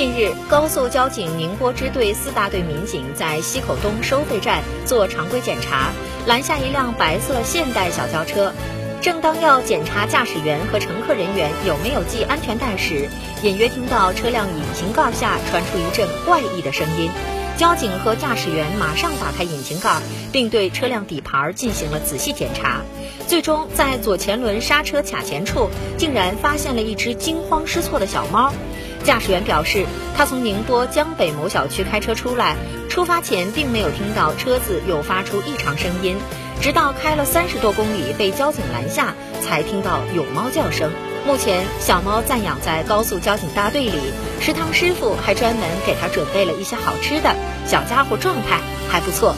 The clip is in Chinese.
近日，高速交警宁波支队四大队民警在西口东收费站做常规检查，拦下一辆白色现代小轿车。正当要检查驾驶员和乘客人员有没有系安全带时，隐约听到车辆引擎盖下传出一阵怪异的声音。交警和驾驶员马上打开引擎盖，并对车辆底盘进行了仔细检查。最终，在左前轮刹车卡钳处，竟然发现了一只惊慌失措的小猫。驾驶员表示，他从宁波江北某小区开车出来，出发前并没有听到车子有发出异常声音，直到开了三十多公里被交警拦下，才听到有猫叫声。目前，小猫暂养在高速交警大队里，食堂师傅还专门给它准备了一些好吃的，小家伙状态还不错。